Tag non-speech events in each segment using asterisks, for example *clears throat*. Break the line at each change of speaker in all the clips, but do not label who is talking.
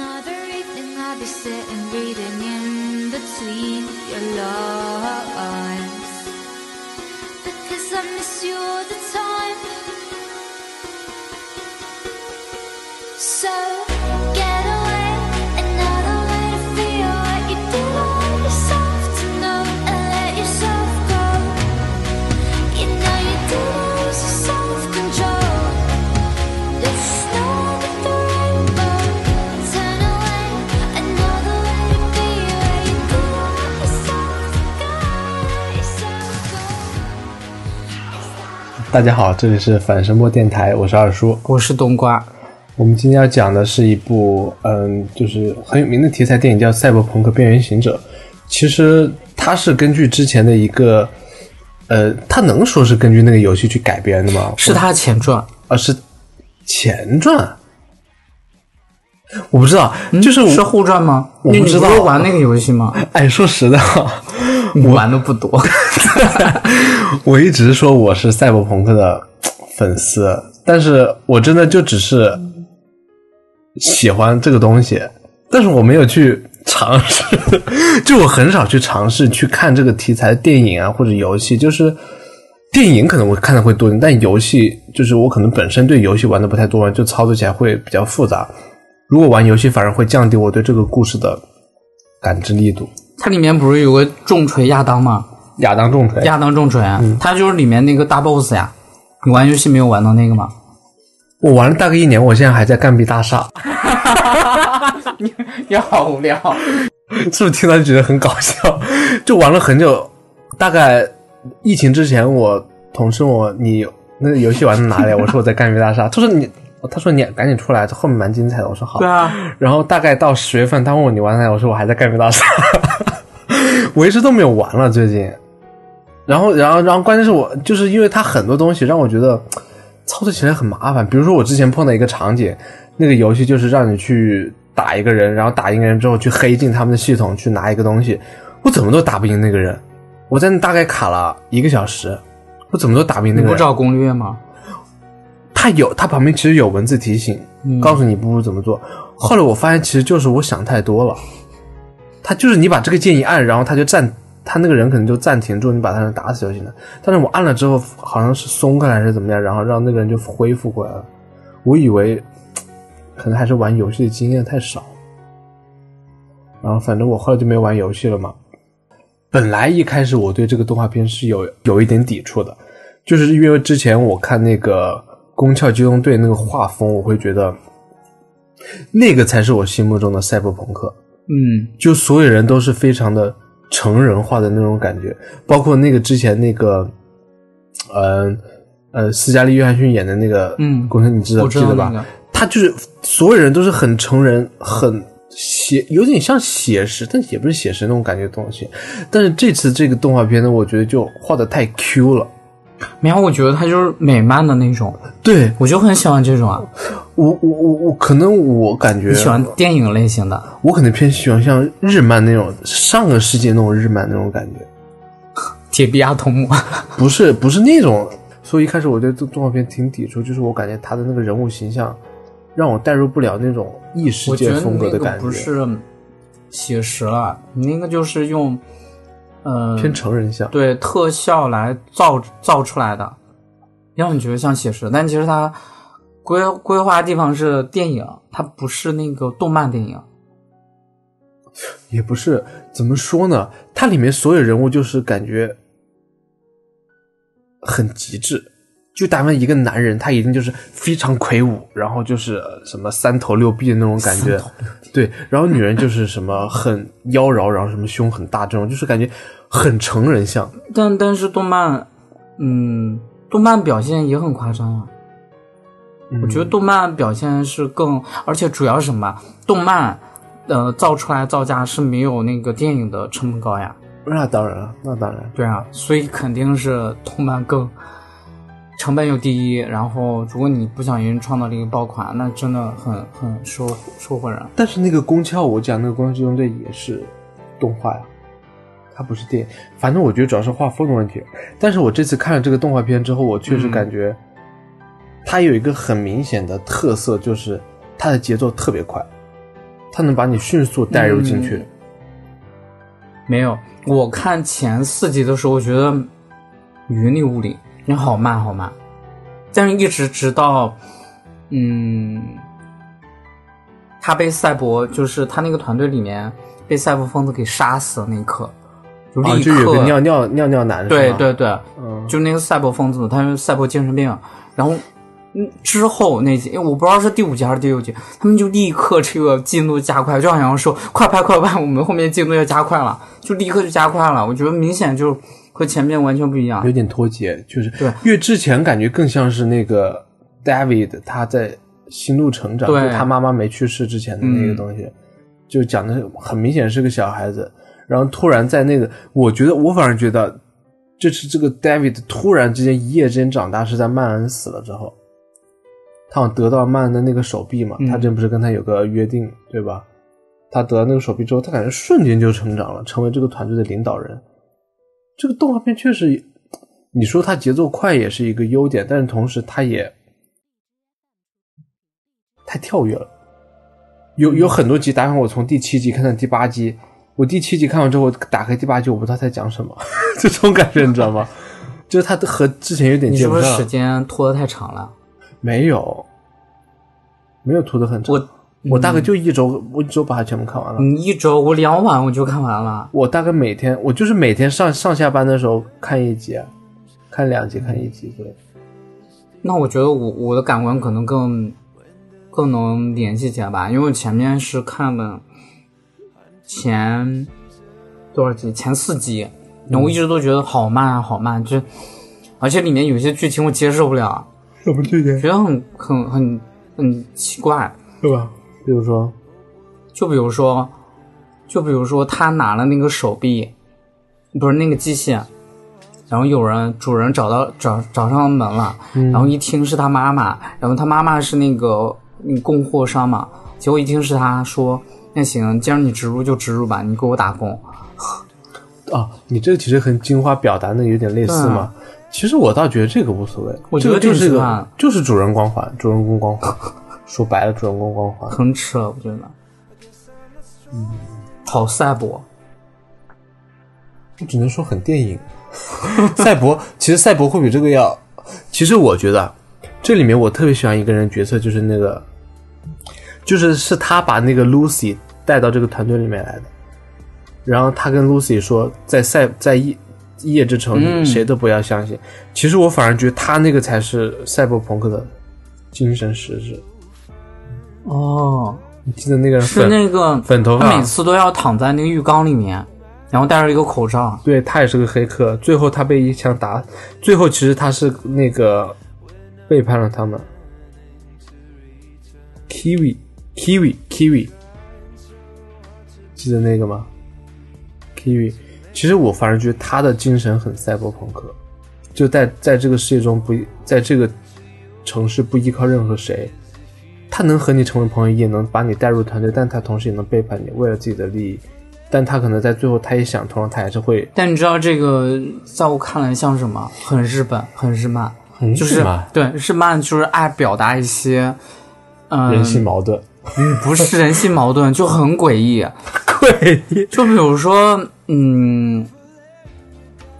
Another evening I'll be sitting reading in between your lines because I miss you all the time.
大家好，这里是反声波电台，我是二叔。
我是冬瓜，
我们今天要讲的是一部嗯，就是很有名的题材电影，叫《赛博朋克：边缘行者》。其实它是根据之前的一个，呃，它能说是根据那个游戏去改编的吗？
是它前传，
啊，是前传。我不知道，就是我
是互传吗？
我不知道
你不玩那个游戏吗？*laughs*
哎，说实的，*laughs*
我玩的不多，*laughs*
我一直说我是赛博朋克的粉丝，但是我真的就只是喜欢这个东西，但是我没有去尝试，就我很少去尝试去看这个题材的电影啊或者游戏，就是电影可能我看的会多一点，但游戏就是我可能本身对游戏玩的不太多，就操作起来会比较复杂。如果玩游戏，反而会降低我对这个故事的感知力度。
它里面不是有个重锤亚当吗？
亚当重锤，
亚当重锤，
嗯
他就是里面那个大 boss 呀。你玩游戏没有玩到那个吗？
我玩了大概一年，我现在还在干壁大厦。*laughs*
你你好无聊，*laughs*
是不是听到就觉得很搞笑？就玩了很久，大概疫情之前，我同事问我你那个游戏玩到哪里？我说我在干壁大厦。他说你，他说你赶紧出来，这后面蛮精彩的。我说好。
对啊，
然后大概到十月份，他问我你玩哪？我说我还在干鱼大厦，*laughs* 我一直都没有玩了最近。然后，然后，然后，关键是我就是因为它很多东西让我觉得操作起来很麻烦。比如说我之前碰到一个场景，那个游戏就是让你去打一个人，然后打一个人之后去黑进他们的系统去拿一个东西，我怎么都打不赢那个人。我在那大概卡了一个小时，我怎么都打不赢那个人。
你不找攻略吗？
它有，它旁边其实有文字提醒，告诉你一步步怎么做。后来我发现，其实就是我想太多了。他就是你把这个键一按，然后他就暂，他那个人可能就暂停住，你把他人打死就行了。但是我按了之后，好像是松开来还是怎么样，然后让那个人就恢复过来了。我以为可能还是玩游戏的经验太少，然后反正我后来就没玩游戏了嘛。本来一开始我对这个动画片是有有一点抵触的，就是因为之前我看那个《宫壳机动队》那个画风，我会觉得那个才是我心目中的赛博朋克，
嗯，
就所有人都是非常的成人化的那种感觉，包括那个之前那个，呃呃，斯嘉丽·约翰逊演的那个，
嗯
宫壳，你知道
我
记得吧？他就是所有人都是很成人，很写，有点像写实，但也不是写实那种感觉的东西。但是这次这个动画片呢，我觉得就画的太 Q 了。
没有，我觉得他就是美漫的那种，
对
我就很喜欢这种啊。
我，我我我可能我感觉
你喜欢电影类型的？
我可能偏喜欢像日漫那种上个世纪那种日漫那种感觉，
铁臂阿童木，*laughs*
不是不是那种。所以一开始我对动动画片挺抵触，就是我感觉他的那个人物形象让我带入不了那种异世界风格的感觉，
不是写实了，你那个就是用，呃，
偏成人向。
对特效来造造出来的，让你觉得像写实，但其实它规规划的地方是电影，它不是那个动漫电影。
也不是怎么说呢，它里面所有人物就是感觉很极致。就打扮一个男人，他一定就是非常魁梧，然后就是呃什么三头六臂的那种感觉，对。然后女人就是什么很妖娆，然后什么胸很大这种，就是感觉很成人像。
但但是动漫，嗯，动漫表现也很夸张啊。我觉得动漫表现是更，而且主要是什么？动漫，呃，造出来造价是没有那个电影的成本高呀。
那当然了，那当然。
对啊，所以肯定是动漫更成本又低，然后如果你不小心创造了一个爆款，那真的很很收收获人。
但是那个宫壳，我讲那个《宫壳机动队》也是动画呀，它不是电影。反正我觉得主要是画风的问题。但是我这次看了这个动画片之后，我确实感觉它有一个很明显的特色，就是它的节奏特别快。它能把你迅速带入进去。
没有，我看前四集的时候，我觉得云里雾里，你好慢好慢，但是一直直到，嗯，他被赛博，就是他那个团队里面被赛博疯子给杀死的那一刻，就
啊，
立刻，
个尿尿尿尿男，是吧，
对对对，
嗯，
就那个赛博疯子，他是赛博精神病，然后。嗯，之后那集，因为我不知道是第五集还是第六集，他们就立刻这个进度加快，就好像说快拍快拍，我们后面进度要加快了，就立刻就加快了。我觉得明显就和前面完全不一样
有。点脱节，就是
对
因为之前感觉更像是那个 David 他在心路成长，
对
就他妈妈没去世之前的那个东西，就讲的很明显是个小孩子，然后突然在那个，我觉得我反而觉得这是这个 David 突然之间一夜之间长大，是在曼恩死了之后，他好像得到曼恩的那个手臂嘛，
嗯
他之前不是跟他有个约定对吧？他得到那个手臂之后，他感觉瞬间就成长了，成为这个团队的领导人。这个动画片确实，你说它节奏快也是一个优点，但是同时它也太跳跃了。有有很多集，打比我从第七集看到第八集，我第七集看完之后，我打开第八集，我不知道在讲什么，*laughs* 这种感觉你知道吗？*laughs* 就是它和之前有点接不上。
是不是时间拖得太长了？
没有，没有拖得很长。
我
我大概就一周，我一周把它全部看完了。
你一周我两晚我就看完了。
我大概每天，我就是每天上上下班的时候看一集，看两集，看一集之类。
那我觉得我我的感官可能更更能联系起来吧，因为我前面是看了前多少集？前四集，然后我一直都觉得好慢啊，好慢，就而且里面有些剧情我接受不了，
什么剧情？
觉得很很很很奇怪。
是吧？比如说，
就比如说，就比如说他拿了那个手臂，不是那个机械，然后有人主人找到找找上门了，然后一听是他妈妈，然后他妈妈是那个嗯供货商嘛，结果一听是他说，那行，既然你植入就植入吧，你给我打工。
啊，你这个其实和金花表达的有点类似嘛。其实我倒觉得这个无所谓，
我觉得
这个就是个就是主人光环，主人公光环。说白了，主人公光环。
很扯，我觉得，嗯，好赛博，
我只能说很电影。*laughs* 赛博其实赛博会比这个要，*laughs* 其实我觉得啊这里面我特别喜欢一个人角色，就是那个，就是是他把那个 Lucy 带到这个团队里面来的，然后他跟 Lucy 说，在赛在夜夜之城里
嗯
谁都不要相信。其实我反而觉得他那个才是赛博朋克的精神实质。
哦，
你记得那个人
是那个
粉头发
他每，次都要躺在那个浴缸里面，然后戴着一个口罩。
对他也是个黑客，最后他被一枪打，最后其实他是那个背叛了他们。Kiwi Kiwi Kiwi，记得那个吗？Kiwi，其实我反而觉得他的精神很赛博朋克，就在在这个世界中不在这个城市不依靠任何谁，他能和你成为朋友，也能把你带入团队，但他同时也能背叛你，为了自己的利益。但他可能在最后，他也想通了，他还是会
但你知道这个在我看来像什么？很日本，很日漫，
很
就是？对日漫就是爱表达一些，嗯，
人性矛盾，嗯
不是人性矛盾，就很诡异。*laughs*
诡异。
就比如说，嗯，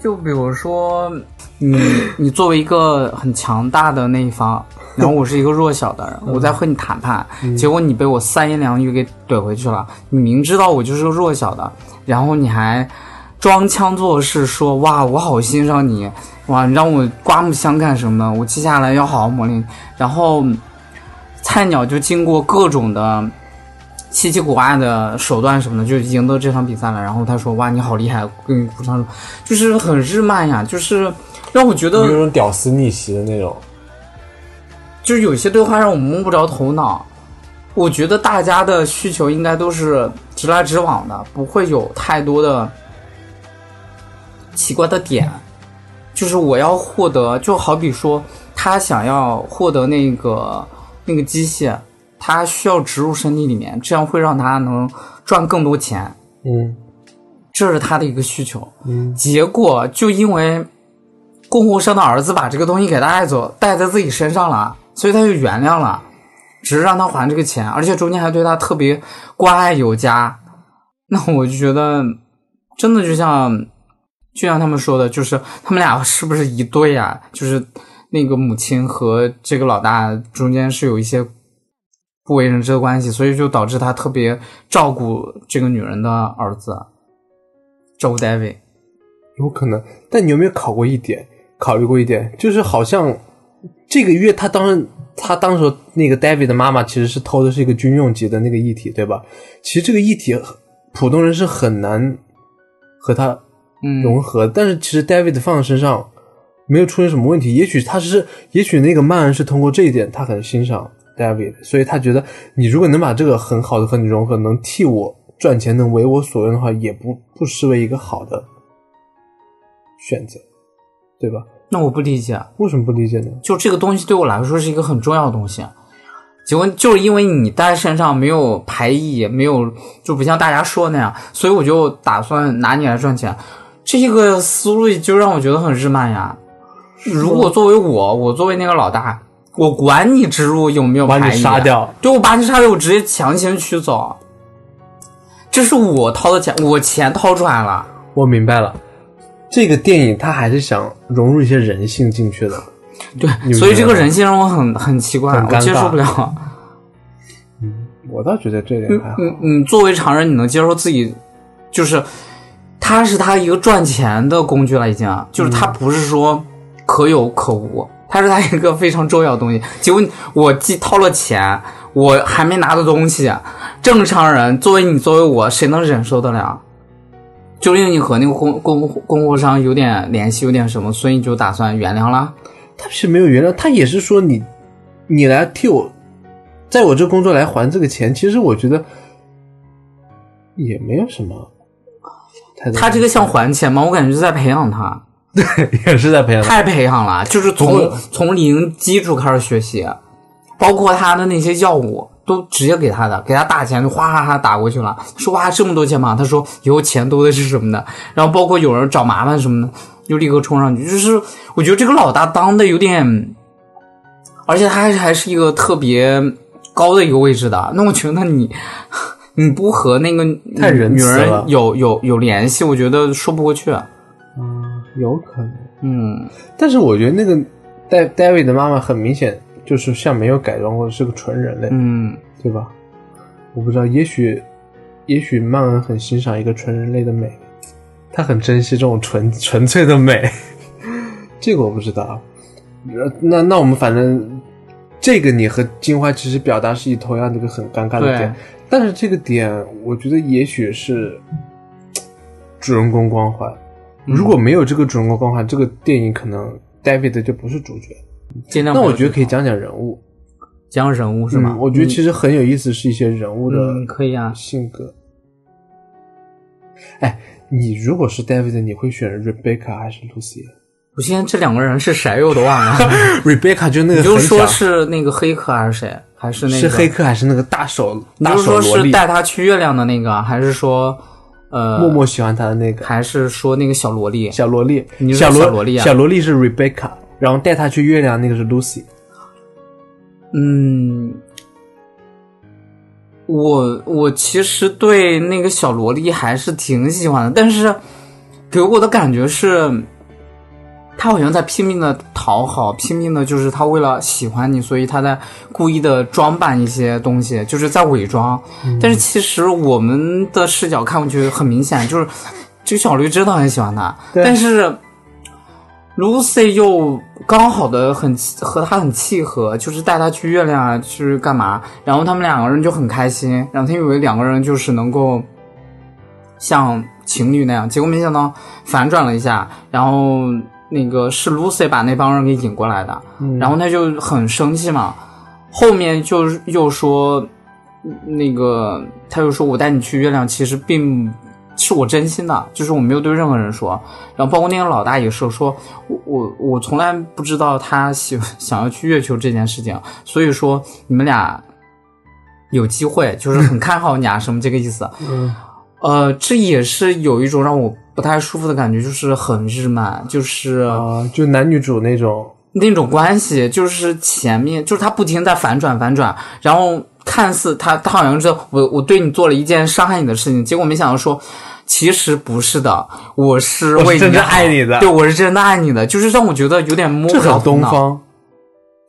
就比如说，你你作为一个很强大的那一方，然后我是一个弱小的人，我在和你谈判，结果你被我三言两语给怼回去了。你明知道我就是个弱小的，然后你还装腔作势说哇，我好欣赏你，哇，你让我刮目相看什么的，我接下来要好好磨练。然后菜鸟就经过各种的稀奇古怪的手段什么的，就赢得这场比赛了。然后他说：“哇，你好厉害，我给你鼓掌。”就是很日漫呀，就是让我觉得
有种屌丝逆袭的那种。
就是有些对话让我摸不着头脑。我觉得大家的需求应该都是直来直往的，不会有太多的奇怪的点。就是我要获得，就好比说他想要获得那个那个机械，他需要植入身体里面，这样会让他能赚更多钱，
嗯
这是他的一个需求。
嗯，
结果就因为供货商的儿子把这个东西给带走，带在自己身上了，所以他就原谅了。只是让他还这个钱，而且中间还对他特别关爱有加。那我就觉得，真的就像就像他们说的，就是他们俩是不是一对啊、就是那个母亲和这个老大中间是有一些不为人知的关系，所以就导致他特别照顾这个女人的儿子，照顾 David。
有可能。但你有没有考过一点？考虑过一点，就是好像这个月他当时他当时那个 David 的妈妈其实是偷的是一个军用级的那个液体，对吧？其实这个液体普通人是很难和他
嗯，
融合，但是其实 David 放在身上没有出现什么问题。也许他是，也许那个曼恩是通过这一点，他很欣赏 David，所以他觉得你如果能把这个很好的和你融合，能替我赚钱，能为我所用的话，也不不失为一个好的选择，对吧？
那我不理解，
为什么不理解呢？
就这个东西对我来说是一个很重要的东西。结果就是因为你带身上没有排异，没有就不像大家说那样，所以我就打算拿你来赚钱。这个思路就让我觉得很日漫呀。如果作为我，我作为那个老大，我管你植入有没有
把你，杀掉，
对我把你杀掉，我直接强行取走。这是我掏的钱，我钱掏出来了。
我明白了。这个电影它还是想融入一些人性进去的，
对，所以这个人性让我很很奇怪，
很
我接受不了。
嗯我倒觉得这点还好。
你你作为常人，你能接受自己，就是他是他一个赚钱的工具了，已经，就是他不是说可有可无，他是他一个非常重要的东西。*laughs* 结果我既掏了钱，我还没拿到东西，正常人作为你作为我，谁能忍受得了？就因为你和那个供供供货商有点联系，有点什么，所以你就打算原谅了？
他是没有原谅，他也是说你，你来替我，在我这工作来还这个钱。其实我觉得也没有什么。
他这个像还钱吗？我感觉是在培养他。*laughs*
对也是在培养他。
太培养了，就是从从零基础开始学习，包括他的那些药物都直接给他的，给他打钱就哗哗哗打过去了。说哇这么多钱吗？他说以后钱多的是什么的。然后包括有人找麻烦什么的，就立刻冲上去。就是我觉得这个老大当的有点，而且他还还是一个特别高的一个位置的。那我觉得你你不和那个女人有有有联系，我觉得说不过去。
嗯，有可能。
嗯。
但是我觉得那个戴 David 的妈妈很明显就是像没有改装过，是个纯人类，
嗯，
对吧？我不知道，也许也许曼恩很欣赏一个纯人类的美，他很珍惜这种纯纯粹的美，*laughs* 这个我不知道。呃那那我们反正这个你和金花其实表达是以同样的一个很尴尬的点，但是这个点我觉得也许是主人公光环。如果没有这个主人公光环，这个电影可能 David 就不是主角。
尽量。
那我觉得可以讲讲人物，
讲人物是吗？
嗯我觉得其实很有意思，是一些人物的
嗯可以啊。
性格。哎，你如果是 David，你会选 Rebecca 还是 Lucy？
我现在这两个人是谁我都忘了。*laughs*
Rebecca 就那个
你就说是那个黑客还是谁？还是那个
是黑？客还是那个大手
你
大
就说是
手萝莉？
带他去月亮的那个，还是说呃，
默默喜欢他的那个
还是说那个小萝莉？
小萝莉，
你是
小
小萝莉啊
小萝莉是 Rebecca，然后带他去月亮那个是 Lucy。
嗯，我我其实对那个小萝莉还是挺喜欢的，但是给我的感觉是，她好像在拼命的讨好，拼命的就是她为了喜欢你，所以她在故意的装扮一些东西，就是在伪装。但是其实我们的视角看过去很明显，就是这个小绿真的很喜欢他，但是 Lucy 又刚好的很和他很契合，就是带他去月亮啊，去干嘛？然后他们两个人就很开心，然后他以为两个人就是能够像情侣那样，结果没想到反转了一下，然后那个是 Lucy 把那帮人给引过来的，然后他就很生气嘛，后面就又说那个他又说我带你去月亮，其实并是我真心的，就是我没有对任何人说。然后包括那个老大也是说，我我我从来不知道他喜 *laughs* 想要去月球这件事情，所以说你们俩有机会，就是很看好你啊，什么这个意思。*laughs*
嗯，
呃，这也是有一种让我不太舒服的感觉，就是很日漫，就是、
啊、就男女主那种
那种关系，就是前面就是他不停在反转反转，然后看似他他好像是我我对你做了一件伤害你的事情，结果没想到说。其实不是的，我是为
我是真的爱你的
对，我是真的爱你的，就是让我觉得有点摸不着
东方，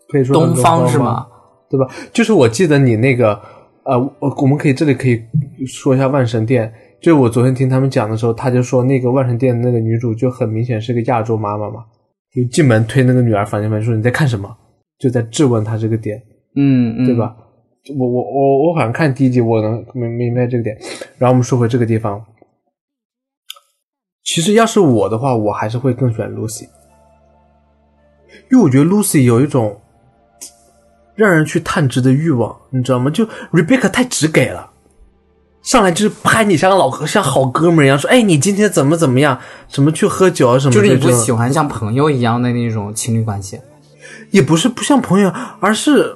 可以说
东
方
是吗？？
对吧？就是我记得你那个呃，我我们可以这里可以说一下万神殿。就我昨天听他们讲的时候，他就说那个万神殿那个女主就很明显是个亚洲妈妈嘛，就进门推那个女儿房间门说你在看什么，就在质问她这个点，
嗯嗯，
对？吧？我我我我好像看第一集，我能明明白这个点。然后我们说回这个地方，其实要是我的话，我还是会更选 Lucy，因为我觉得 Lucy 有一种让人去探知的欲望，你知道吗？就 Rebecca 太直给了，上来就是拍你像个老像好哥们儿一样，说哎你今天怎么怎么样，什么去喝酒啊什么
就是，你不喜欢像朋友一样的那种情侣关系。
也不是不像朋友，而是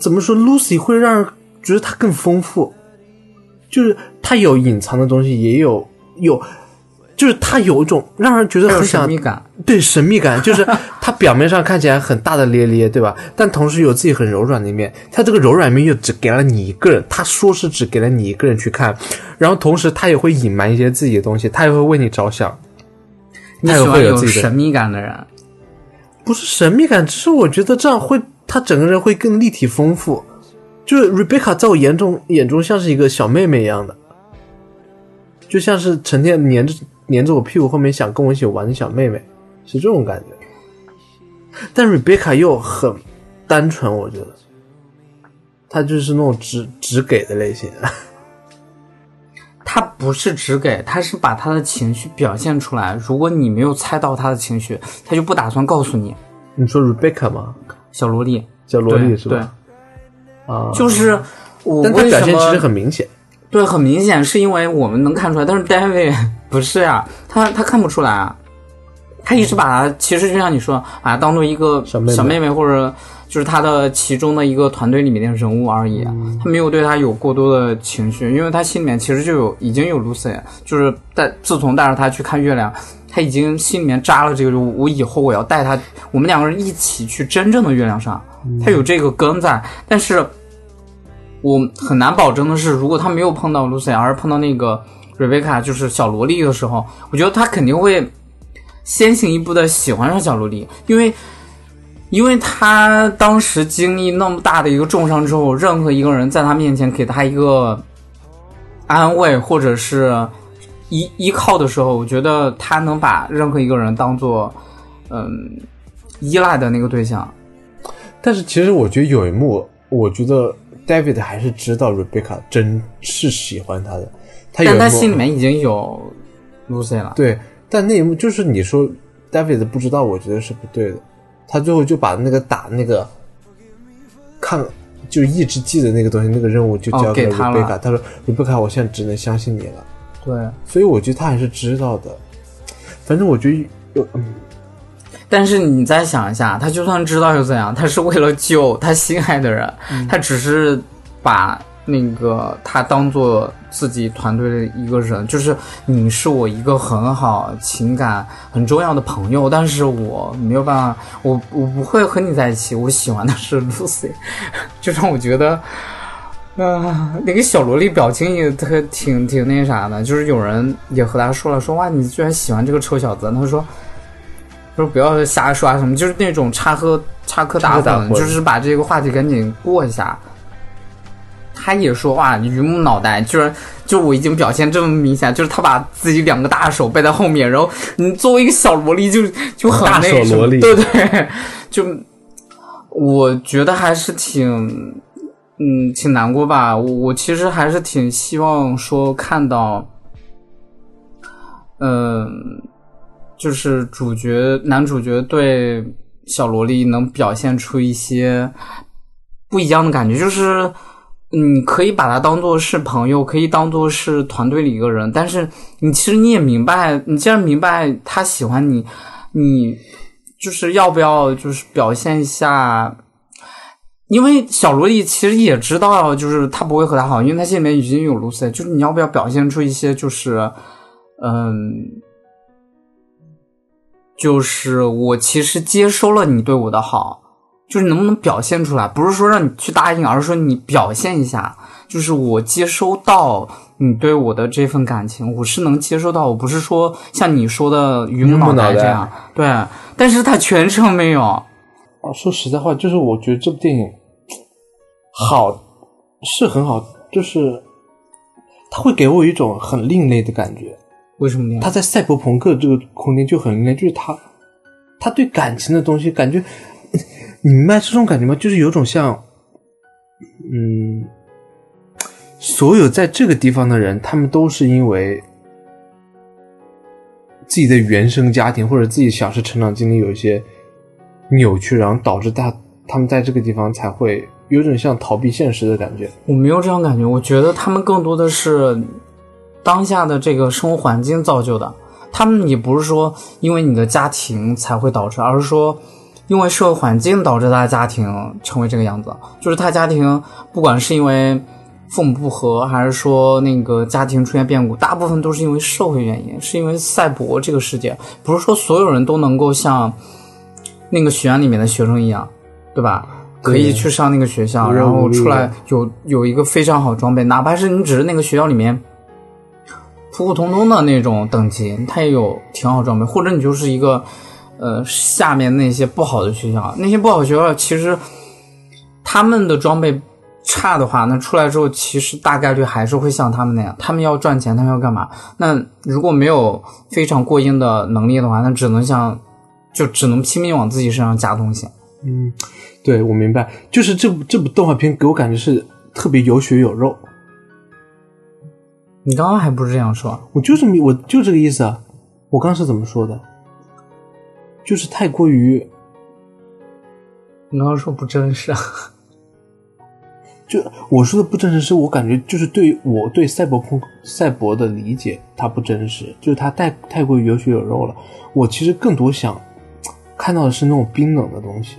怎么说，Lucy 会让人觉得她更丰富，就是她有隐藏的东西，也有有，就是他有一种让人觉得很想
神秘感，
对神秘感，就是 *laughs* 他表面上看起来很大大咧咧，对吧？但同时有自己很柔软的一面。他这个柔软面又只给了你一个人，他说是只给了你一个人去看，然后同时他也会隐瞒一些自己的东西，他也会为你着想。
你喜欢有
自己的
神秘感的人。
不是神秘感，只是我觉得这样会，他整个人会更立体丰富。就是 Rebecca 在我眼中眼中像是一个小妹妹一样的，就像是成天黏着黏着我屁股后面想跟我一起玩的小妹妹，是这种感觉。但 Rebecca 又很单纯，我觉得，她就是那种只只给的类型。*laughs*
他不是只给，他是把他的情绪表现出来。如果你没有猜到他的情绪，他就不打算告诉你。
你说 Rebecca 吗？
小萝莉，
小萝莉是吧？啊，
就是我
但她表现其实很明显。
对，很明显是因为我们能看出来，但是 David 不是啊、他他看不出来啊，他一直把他其实就像你说，把他当做一个
小妹妹
或者就是他的其中的一个团队里面的人物而已，他没有对他有过多的情绪，因为他心里面其实就有已经有 Lucy，就是带自从带着他去看月亮。他已经心里面扎了这个，我以后我要带他，我们两个人一起去真正的月亮上，他有这个根在，但是我很难保证的是，如果他没有碰到 Lucy，而碰到那个 Rebecca，就是小萝莉的时候，我觉得他肯定会先行一步的喜欢上小萝莉，因为因为他当时经历那么大的一个重伤之后，任何一个人在他面前给他一个安慰或者是依依靠的时候，我觉得他能把任何一个人当做嗯依赖的那个对象。
但是其实我觉得有一幕，我觉得 David 还是知道 Rebecca 真是喜欢他的，他有
但他心里面已经有 Lucy 了。
对，但那一幕就是你说 David 不知道，我觉得是不对的。他最后就把那个打那个看就是意志剂的那个东西，那个任务就交
哦给
了 Rebecca。他说 Rebecca，我现在只能相信你了。
对，
所以我觉得他还是知道的。反正我觉得有，嗯，
但是你再想一下，他就算知道又怎样？他是为了救 *laughs* 他心爱的人，他只是把那个他当做自己团队的一个人，就是你是我一个很好、情感很重要的朋友，但是我没有办法，我我不会和你在一起，我喜欢的是 Lucy，*laughs* 就让我觉得。啊、那个小萝莉表情也特挺挺那啥的，就是有人也和他说了，说哇，你居然喜欢这个臭小子？他说，说不要瞎说啊什么，就是那种插科插科打诨，就是把这个话题赶紧过一下。他也说哇，榆木脑袋，居然就我已经表现这么明显，就是他把自己两个大手背在后面，然后你作为一个小萝莉就就很
大
那什么
手萝莉
对对，就我觉得还是挺。嗯，挺难过吧。我我其实还是挺希望说看到，嗯、就是主角男主角对小萝莉能表现出一些不一样的感觉，就是嗯，可以把他当做是朋友，可以当做是团队里一个人，但是你其实你也明白，你既然明白他喜欢你，你就是要不要就是表现一下。因为小萝莉其实也知道，就是他不会和他好，因为他心里面已经有 Lucy，就是你要不要表现出一些就是，嗯，就是我其实接收了你对我的好，就是能不能表现出来，不是说让你去答应，而是说你表现一下，就是我接收到你对我的这份感情，我是能接收到，我不是说像你说的榆木脑
袋
这样，对，但是他全程没有，
啊，说实在话，就是我觉得这部电影好是很好，就是他会给我一种很另类的感觉。
为什么呢？
他在赛博朋克这个空间就很另类，就是他他对感情的东西，感觉 *laughs* 你明白这种感觉吗？就是有种像，嗯，所有在这个地方的人，他们都是因为自己的原生家庭或者自己小时成长经历有一些扭曲，然后导致他他们在这个地方才会有种像逃避现实的感觉。
我没有这种感觉，我觉得他们更多的是当下的这个生活环境造就的。他们也不是说因为你的家庭才会导致，而是说因为社会环境导致他的家庭成为这个样子。就是他家庭不管是因为父母不和，还是说那个家庭出现变故，大部分都是因为社会原因，是因为赛博这个世界，不是说所有人都能够像那个学院里面的学生一样，对吧？可以去上那个学校，然后出来有有一个非常好装备，哪怕是你只是那个学校里面普普通通的那种等级，他也有挺好装备，或者你就是一个呃下面那些不好的学校，那些不好学校其实他们的装备差的话，那出来之后其实大概率还是会像他们那样，他们要赚钱，他们要干嘛？那如果没有非常过硬的能力的话，那只能像就只能拼命往自己身上加东西。
嗯，对，我明白，就是这部这部动画片给我感觉是特别有血有肉。
你刚刚还不是这样说？
我就这么，我就这个意思啊。我刚是怎么说的？就是太过于，
你刚刚说不真实啊？*laughs*
就我说的不真实，是我感觉就是对我对赛博朋赛博的理解，它不真实，就是它太太过于有血有肉了。我其实更多想看到的是那种冰冷的东西，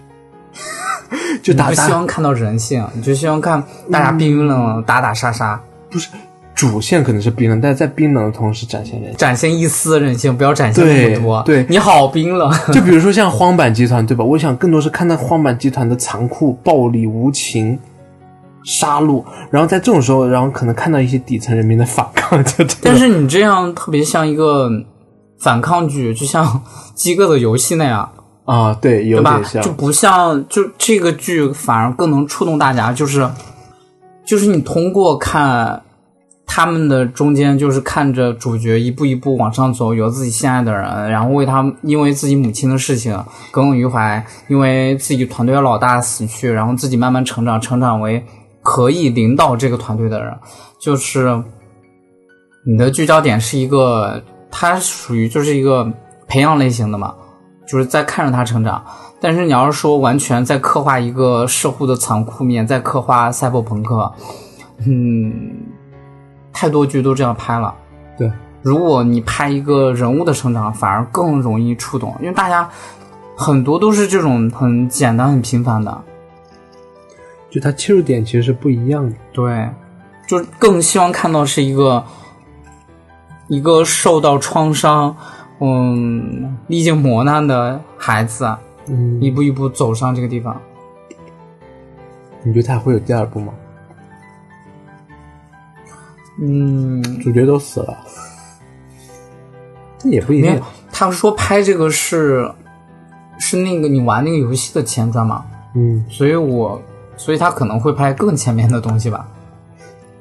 *laughs* 就打
你不希
打
望看到人性，你就希望看大家冰冷、打打杀杀，
不是主线可能是冰冷，但是在冰冷的同时展现人性。
展现一丝人性，不要展现那么多。
对对
你好冰冷。*laughs*
就比如说像荒坂集团，对吧？我想更多是看到荒坂集团的残酷、暴力、无情、杀戮，然后在这种时候，然后可能看到一些底层人民的反抗。
但是你这样特别像一个反抗剧，就像《饥饿的游戏》那样，
啊，对，有点？像
就，不像就这个剧反而更能触动大家，就是就是你通过看他们的中间，就是看着主角一步一步往上走，有自己心爱的人，然后为他因为自己母亲的事情耿耿于怀，因为自己团队的老大死去，然后自己慢慢成长，成长为可以领导这个团队的人，就是你的聚焦点是一个，他属于就是一个培养类型的嘛，就是在看着他成长。但是你要是说完全在刻画一个社会的残酷面，在刻画赛博朋克，嗯，太多剧都这样拍了。
对，
如果你拍一个人物的成长，反而更容易触动，因为大家很多都是这种很简单、很平凡的。
就它切入点其实是不一样的。
对，就更希望看到是一个一个受到创伤，嗯，历经磨难的孩子，啊
嗯，
一步一步走上这个地方。
你觉得他会有第二部吗？
嗯，
主角都死了，这也不一定。
他说拍这个是是那个你玩那个游戏的前传嘛，
嗯，
所以我所以他可能会拍更前面的东西吧，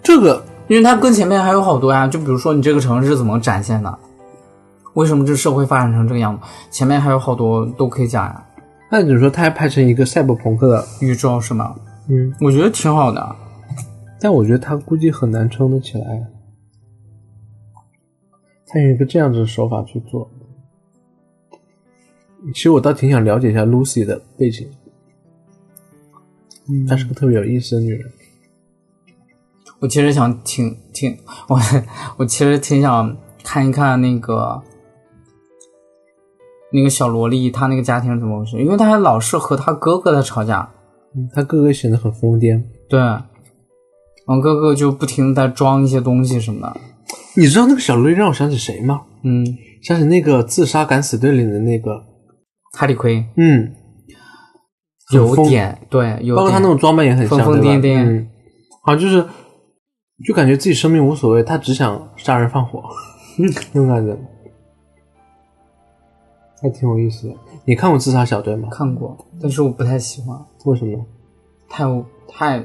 这个。
因为他更前面还有好多呀，就比如说你这个城市怎么展现的，为什么这社会发展成这个样子，前面还有好多都可以讲呀，
那你说他还拍成一个赛博朋克的，
宇宙是吗？
嗯，
我觉得挺好的。
但我觉得他估计很难撑得起来。他用一个这样子的手法去做，其实我倒挺想了解一下 Lucy 的背景。
嗯
她是个特别有意思的女人。
我其实想挺挺我我其实挺想看一看那个那个小萝莉她那个家庭是怎么回事，因为她老是和她哥哥在吵架，
嗯她哥哥显得很疯癫。
对，然后哥哥就不停的在装一些东西什么的，
你知道那个小萝莉让我想起谁吗？
嗯，
想起那个自杀敢死队里的那个
哈利奎
嗯，
有点对，有
包括他那种装扮也很像，
疯疯癫癫
嗯，好像就是就感觉自己生命无所谓，他只想杀人放火，*laughs* 那种感觉，还挺有意思的。你看过《自杀小队》吗？
看过，但是我不太喜欢，
为什么？
太太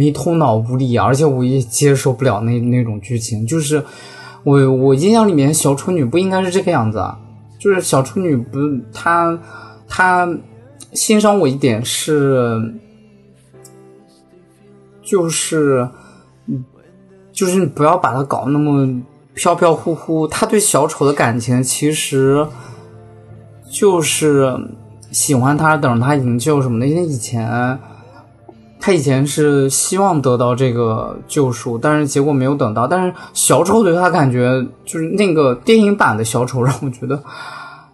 没头脑无理，而且我也接受不了那那种剧情。就是我我印象里面小丑女不应该是这个样子啊，就是小丑女不她她欣赏我一点是，就是嗯就是你不要把她搞那么飘飘忽忽。她对小丑的感情其实就是喜欢他，等着他营救什么的。因为以前他以前是希望得到这个救赎，但是结果没有等到。但是小丑对他感觉就是那个电影版的小丑，让我觉得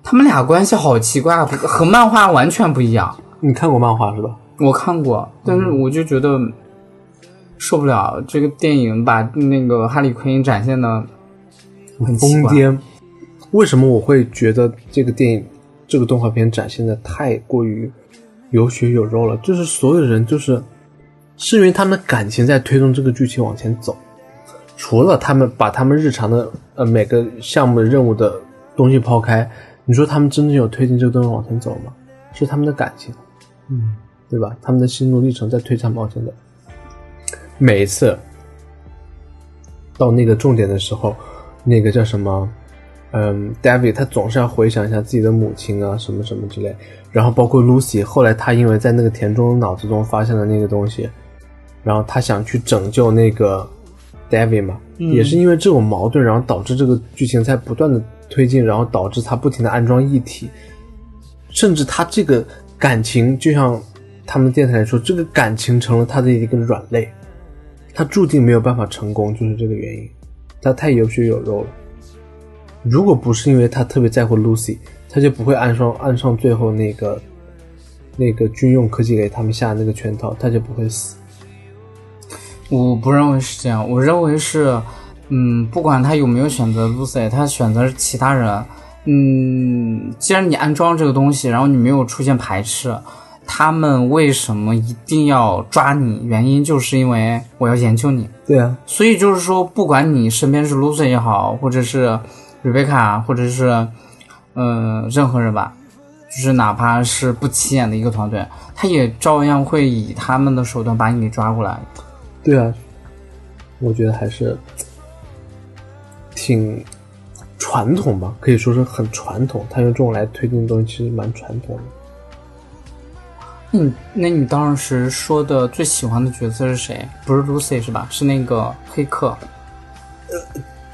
他们俩关系好奇怪，啊和漫画完全不一样。
你看过漫画是吧？
我看过，但是我就觉得受不了这个电影把那个哈利奎因展现的很。
疯癫。为什么我会觉得这个电影、这个动画片展现的太过于有血有肉了？就是所有人就是是因为他们的感情在推动这个剧情往前走，除了他们把他们日常的呃每个项目任务的东西抛开，你说他们真正有推进这个东西往前走吗？是他们的感情，
嗯，
对吧？他们的心路历程在推他们往前走。每一次到那个重点的时候，那个叫什么，嗯，David 他总是要回想一下自己的母亲啊，什么什么之类。然后包括 Lucy，后来他因为在那个田中脑子中发现了那个东西，然后他想去拯救那个 David 嘛，也是因为这种矛盾，然后导致这个剧情在不断的推进，然后导致他不停的安装异体，甚至他这个感情，就像他们电台说，这个感情成了他的一个软肋，他注定没有办法成功，就是这个原因，他太有血有肉了。如果不是因为他特别在乎 Lucy，他就不会按上按上最后那个那个军用科技给他们下的那个圈套，他就不会死。
我不认为是这样，我认为是，嗯，不管他有没有选择 Lucy，他选择其他人，嗯，既然你安装这个东西，然后你没有出现排斥，他们为什么一定要抓你？原因就是因为我要研究你，
对啊，
所以就是说，不管你身边是 Lucy 也好，或者是 Rebecca，或者是嗯、呃任何人吧，就是哪怕是不起眼的一个团队，他也照样会以他们的手段把你给抓过来。
对啊，我觉得还是挺传统吧，可以说是很传统。他用这种来推进的东西，其实蛮传统的。
嗯，那你当时说的最喜欢的角色是谁？不是 Lucy 是吧？是那个黑客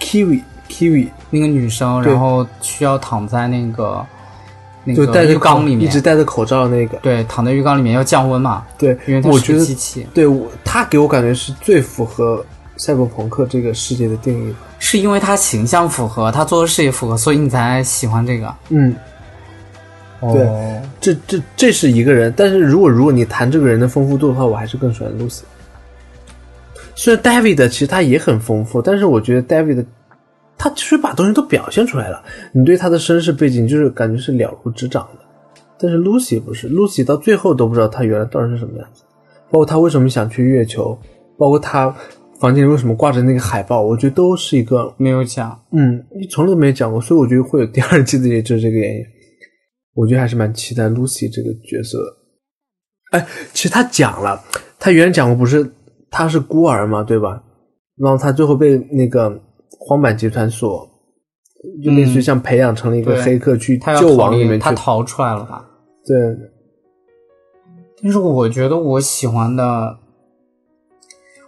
Kiwi Kiwi
那个女生，然后需要躺在那个那个
就戴着
浴缸里面，
一直戴着口罩的那个，
对，躺在浴缸里面要降温嘛，
对
因为，它是
我觉得
个机器。
对我他给我感觉是最符合赛博朋克这个世界的定义的。
是因为他形象符合，他做的事也符合，所以你才喜欢这个。
嗯，对
哦
这这这是一个人，但是如果如果你谈这个人的丰富度的话，我还是更喜欢 Lucy。虽然 David 其实他也很丰富，但是我觉得 David 他其实把东西都表现出来了，你对他的身世背景就是感觉是了如指掌的。但是 Lucy 不是，Lucy 到最后都不知道他原来到底是什么样子，包括他为什么想去月球，包括他房间里为什么挂着那个海报，我觉得都是一个
没有讲，
嗯，你从来都没有讲过，所以我觉得会有第二季的，也就是这个原因。我觉得还是蛮期待 Lucy 这个角色的。哎，其实他讲了，他原来讲过，不是他是孤儿嘛，对吧？然后他最后被那个荒坂集团所，就类似于像培养成了一个黑客去
他要
里面去
他。逃出来了吧？
对，
但是我觉得我喜欢的，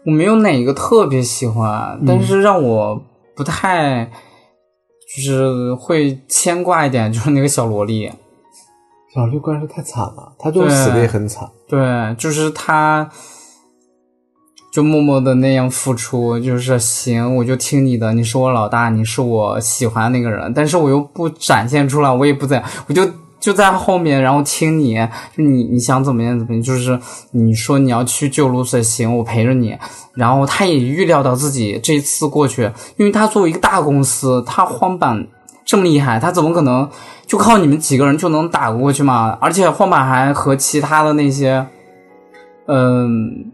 我没有哪一个特别喜欢，但是让我不太就是会牵挂一点，就是那个小萝莉。
小绿怪是太惨了，他最后死的也很惨。
对，就是他，就默默的那样付出，就是行，我就听你的，你是我老大，你是我喜欢那个人，但是我又不展现出来，我也不在，我就就在后面，然后听你，就你你想怎么样怎么样，就是你说你要去救露丝，行，我陪着你，然后他也预料到自己这次过去，因为他作为一个大公司，他荒坂这么厉害，他怎么可能就靠你们几个人就能打过去嘛？而且荒坂还和其他的那些，嗯，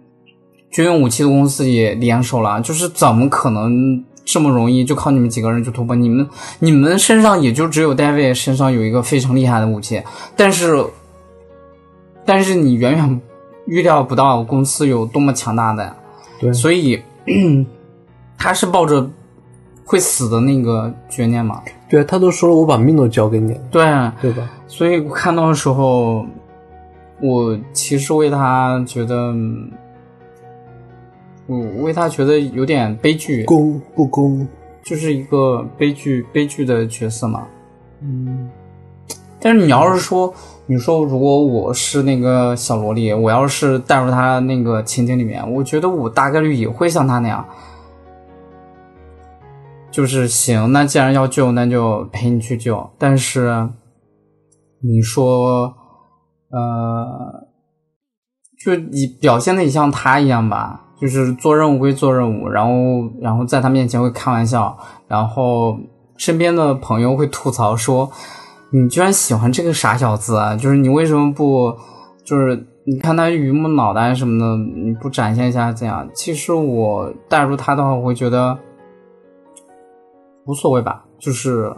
军用武器的公司也联手了，就是怎么可能这么容易就靠你们几个人就突破？你们你们身上也就只有 David 身上有一个非常厉害的武器，但是但是你远远预料不到公司有多么强大的呀。
对，
所以 *clears throat* 他是抱着会死的那个决念嘛？
对他都说了，我把命都交给你了，
对，
对吧？
所以我看到的时候，我其实为他觉得，我为他觉得有点悲剧，
公不公？
就是一个悲剧悲剧的角色嘛。嗯，但是你要是说，你说如果我是那个小萝莉，我要是带入他那个情景里面，我觉得我大概率也会像他那样。就是行，那既然要救，那就陪你去救。但是你说，呃，就你表现的也像他一样吧，就是做任务归做任务，然后然后在他面前会开玩笑，然后身边的朋友会吐槽说，你居然喜欢这个傻小子啊！就是你为什么不，就是你看他榆木脑袋什么的，你不展现一下这样？其实我带入他的话，我会觉得。无所谓吧，就是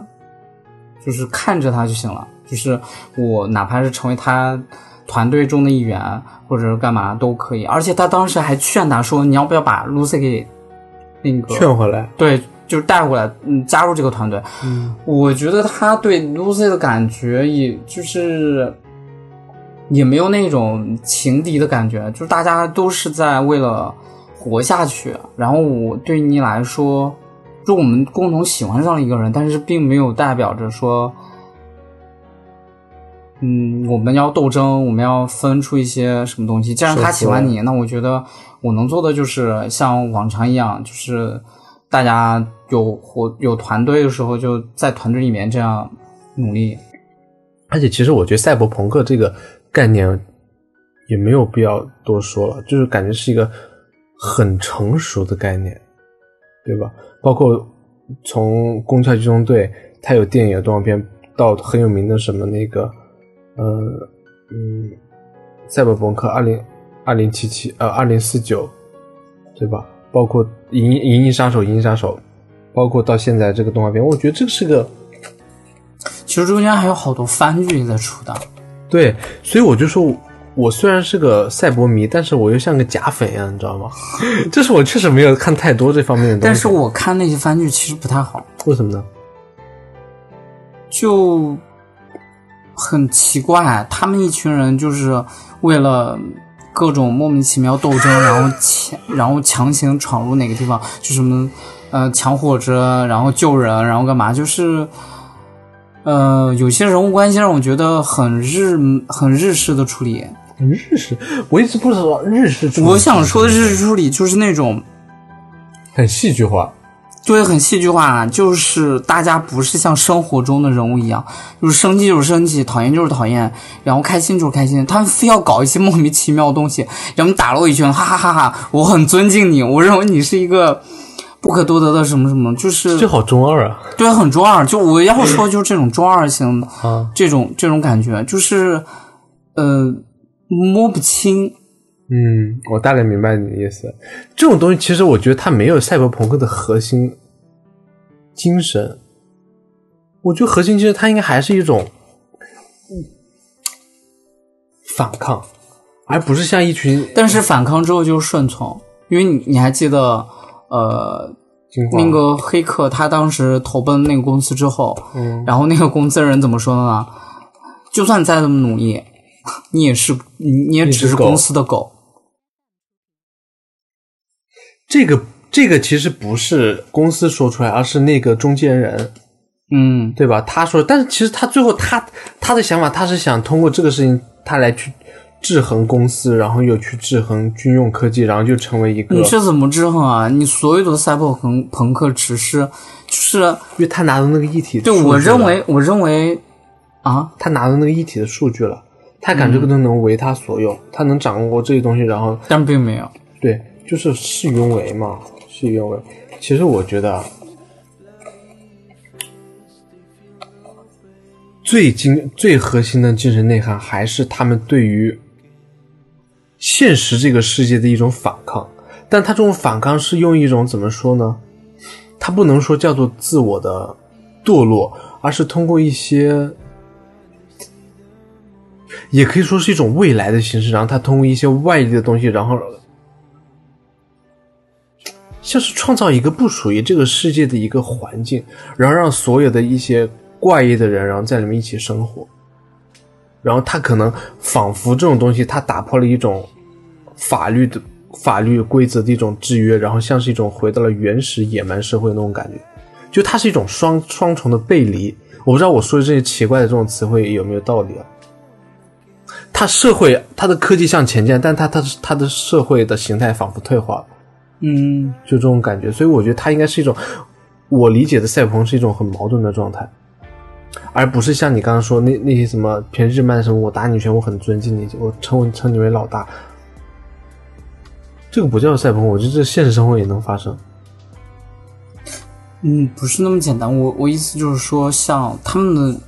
就是看着他就行了。就是我哪怕是成为他团队中的一员，或者是干嘛都可以。而且他当时还劝他说：“你要不要把 Lucy 给那个
劝回来？”
对，就是带回来，嗯，加入这个团队。
嗯，
我觉得他对 Lucy 的感觉，也就是也没有那种情敌的感觉，就是大家都是在为了活下去。然后我对你来说。就我们共同喜欢上了一个人，但是并没有代表着说，嗯，我们要斗争，我们要分出一些什么东西。既然他喜欢你，那我觉得我能做的就是像往常一样，就是大家有活有团队的时候，就在团队里面这样努力。
而且，其实我觉得赛博朋克这个概念也没有必要多说了，就是感觉是一个很成熟的概念。对吧？包括从《攻壳机动队》，它有电影、动画片，到很有名的什么那个，呃，嗯，《赛博朋克二零二零七七》呃，二零四九，对吧？包括《银银翼杀手》《银翼杀手》，包括到现在这个动画片，我觉得这个是个，
其实中间还有好多番剧在出的。
对，所以我就说。我虽然是个赛博迷，但是我又像个假粉一样，你知道吗？*laughs* 就是我确实没有看太多这方面的东西。
但是我看那些番剧其实不太好，
为什么呢？
就很奇怪，他们一群人就是为了各种莫名其妙斗争，然后强，然后强行闯入哪个地方，就什么呃抢火车，然后救人，然后干嘛？就是呃有些人物关系让我觉得很日很日式的处理。
日式，我一直不知道日式。
我想说的日式处理就是那种
很戏剧化，
对，很戏剧化，就是大家不是像生活中的人物一样，就是生气就是生气，讨厌就是讨厌，然后开心就是开心，他们非要搞一些莫名其妙的东西，然后打了我一拳，哈哈哈哈！我很尊敬你，我认为你是一个不可多得的什么什么，就是
这好中二啊，
对，很中二。就我要说，就是这种中二型的
啊，
这种这种感觉，就是呃。摸不清，
嗯，我大概明白你的意思。这种东西其实我觉得它没有赛博朋克的核心精神。我觉得核心精神它应该还是一种反抗，而不是像一群。
但是反抗之后就是顺从，因为你你还记得，呃，那个黑客他当时投奔那个公司之后，
嗯，
然后那个公司的人怎么说的呢？就算再怎么努力。你也是，你也只是公司的狗。
这个这个其实不是公司说出来，而是那个中间人，
嗯，
对吧？他说，但是其实他最后他他的想法，他是想通过这个事情，他来去制衡公司，然后又去制衡军用科技，然后就成为一个。
你是怎么制衡啊？你所有的赛博朋朋克只是就是因
为他拿到那个一体，
对我认为，我认为啊，
他拿到那个一体的数据了。他感觉都能为他所用，他能掌握这些东西，然后
但并没有，
对，就是事与愿违嘛，事与愿违。其实我觉得，最精最核心的精神内涵还是他们对于现实这个世界的一种反抗，但他这种反抗是用一种怎么说呢？他不能说叫做自我的堕落，而是通过一些，也可以说是一种未来的形式，然后他通过一些外力的东西，然后像是创造一个不属于这个世界的一个环境，然后让所有的一些怪异的人，然后在里面一起生活。然后他可能仿佛这种东西，他打破了一种法律的法律规则的一种制约，然后像是一种回到了原始野蛮社会那种感觉，就它是一种双双重的背离。我不知道我说的这些奇怪的这种词汇有没有道理啊？它社会它的科技向前进，但它它它的社会的形态仿佛退化了。
嗯，
就这种感觉，所以我觉得它应该是一种，我理解的赛博朋克是一种很矛盾的状态，而不是像你刚刚说那那些什么偏日漫什么，我打你一拳，我很尊敬你，我称称你为老大，这个不叫赛博朋克，我觉得这现实生活也能发生。
嗯，不是那么简单。我我意思就是说，像他们的，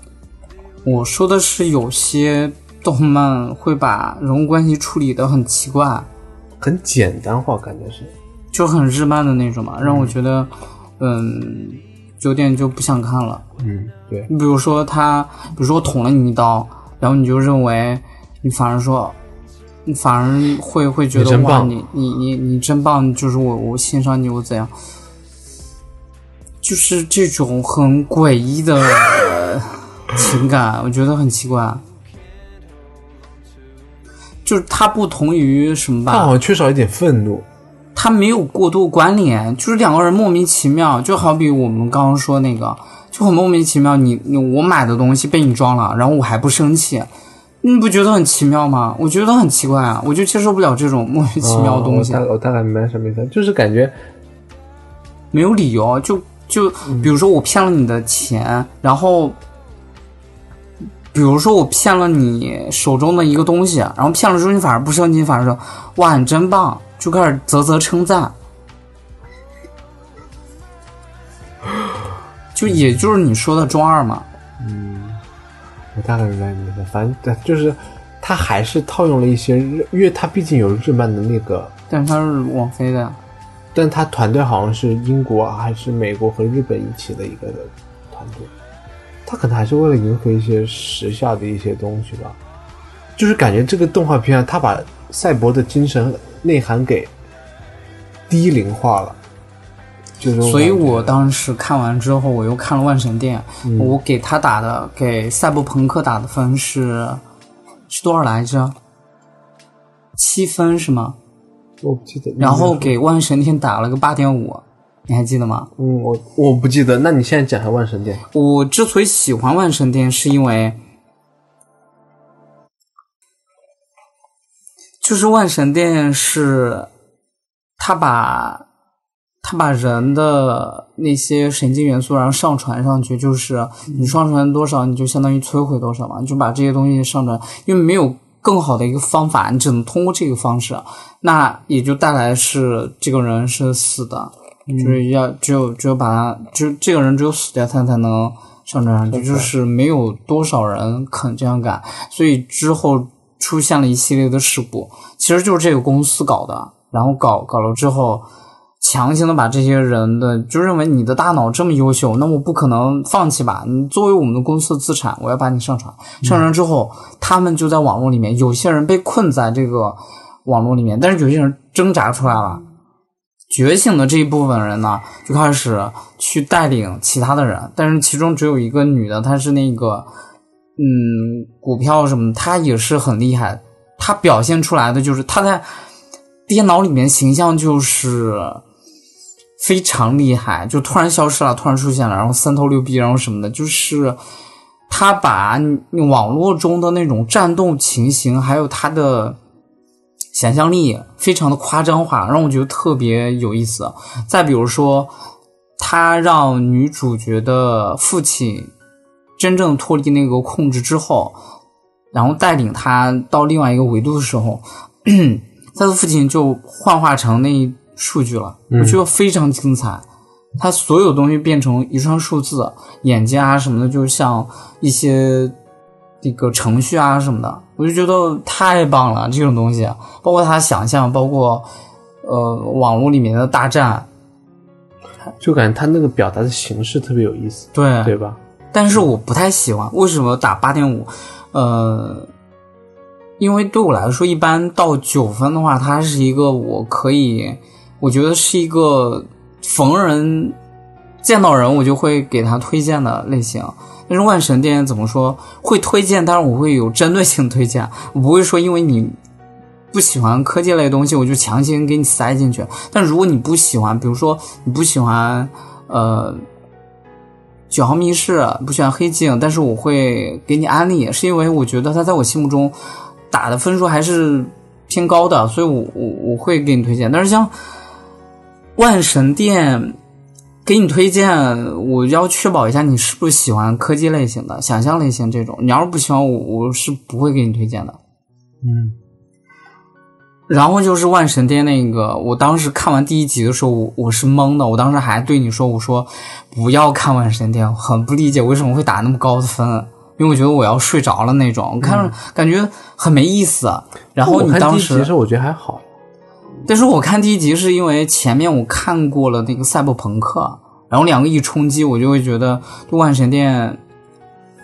我说的是有些动漫会把人物关系处理的很奇怪，
很简单化，感觉是，
就很日漫的那种嘛，让我觉得，嗯，有点就不想看了。
嗯，对，
你比如说他，比如说我捅了你一刀，然后你就认为你反而说，你反而会会觉得哇，
你
你你你你真棒，就是我我欣赏你，我怎样，就是这种很诡异的呃 *laughs* 情感，我觉得很奇怪。就是它不同于什么吧？
他好像缺少一点愤怒。
他没有过度关联，就是两个人莫名其妙，就好比我们刚刚说那个，就很莫名其妙。你你我买的东西被你装了，然后我还不生气，你不觉得很奇妙吗？我觉得很奇怪啊，我就接受不了这种莫名其妙的东西，
我大我大概明白什么意思，就是感觉
没有理由。就就比如说我骗了你的钱，然后。比如说我骗了你手中的一个东西，然后骗了之后你反而不生气，反而说哇你真棒，就开始啧啧称赞，就也就是你说的中二嘛。
嗯我大概明白你的反正对，就是他还是套用了一些日，因为他毕竟有日漫的那个，
但是它是网飞的，
但他团队好像是英国还是美国和日本一起的一个团队，他可能还是为了迎合一些时下的一些东西吧，就是感觉这个动画片啊，他把赛博的精神内涵给低龄化了，就这种
所以我当时看完之后，我又看了《万神殿》
嗯
我给他打的给赛博朋克打的分是是多少来着？七分是吗？
我不记得，
然后给《万神殿》打了个八点五，你还记得吗？
嗯，我我不记得，那你现在讲一下万神殿，
我之所以喜欢《万神殿》，是因为就是《万神殿》是他把他把人的那些神经元素，然后上传上去，就是你上传多少，你就相当于摧毁多少嘛，你就把这些东西上传，因为没有更好的一个方法，你只能通过这个方式，那也就带来是这个人是死的，就是要只有只有把他，就这个人只有死掉，他才能上传上去，就是没有多少人肯这样干，所以之后出现了一系列的事故，其实就是这个公司搞的，然后搞搞了之后。强行的把这些人的就认为你的大脑这么优秀，那我不可能放弃吧？你作为我们的公司的资产，我要把你上传。上传之后，他们就在网络里面，有些人被困在这个网络里面，但是有些人挣扎出来了。觉醒的这一部分人呢，就开始去带领其他的人，但是其中只有一个女的，她是那个，嗯，股票什么他，也是很厉害。她表现出来的就是她在电脑里面形象就是非常厉害，就突然消失了，突然出现了，然后三头六臂，然后什么的，就是他把网络中的那种战斗情形，还有他的想象力，非常的夸张化，让我觉得特别有意思。再比如说，他让女主角的父亲真正脱离那个控制之后，然后带领他到另外一个维度的时候，*clears throat* 他的父亲就幻化成那一数据了，我觉得非常精彩。他所有东西变成一串数字，眼睛啊什么的，就像一些这个程序啊什么的，我就觉得太棒了。这种东西，包括他想象，包括呃网络里面的大战，
就感觉他那个表达的形式特别有意思，
对
对吧？
但是我不太喜欢，为什么打八点五？呃，因为对我来说，一般到九分的话，它是一个我可以，我觉得是一个逢人见到人我就会给他推荐的类型。但是万神殿怎么说会推荐，但是我会有针对性推荐，我不会说因为你不喜欢科技类东西，我就强行给你塞进去。但如果你不喜欢，比如说你不喜欢呃九号密室，不喜欢黑镜，但是我会给你安利，是因为我觉得它在我心目中打的分数还是偏高的，所以我我我会给你推荐。但是像万神殿给你推荐，我要确保一下你是不是喜欢科技类型的、想象类型这种。你要是不喜欢，我我是不会给你推荐的。
嗯，
然后就是万神殿那个，我当时看完第一集的时候，我我是懵的。我当时还对你说：“我说不要看万神殿，我很不理解为什么会打那么高的分，因为我觉得我要睡着了那种。我看着感觉很没意思。然后你当时
第一集的时，候，我觉得还好，
但是我看第一集是因为前面我看过了那个赛博朋克，然后两个一冲击，我就会觉得对万神殿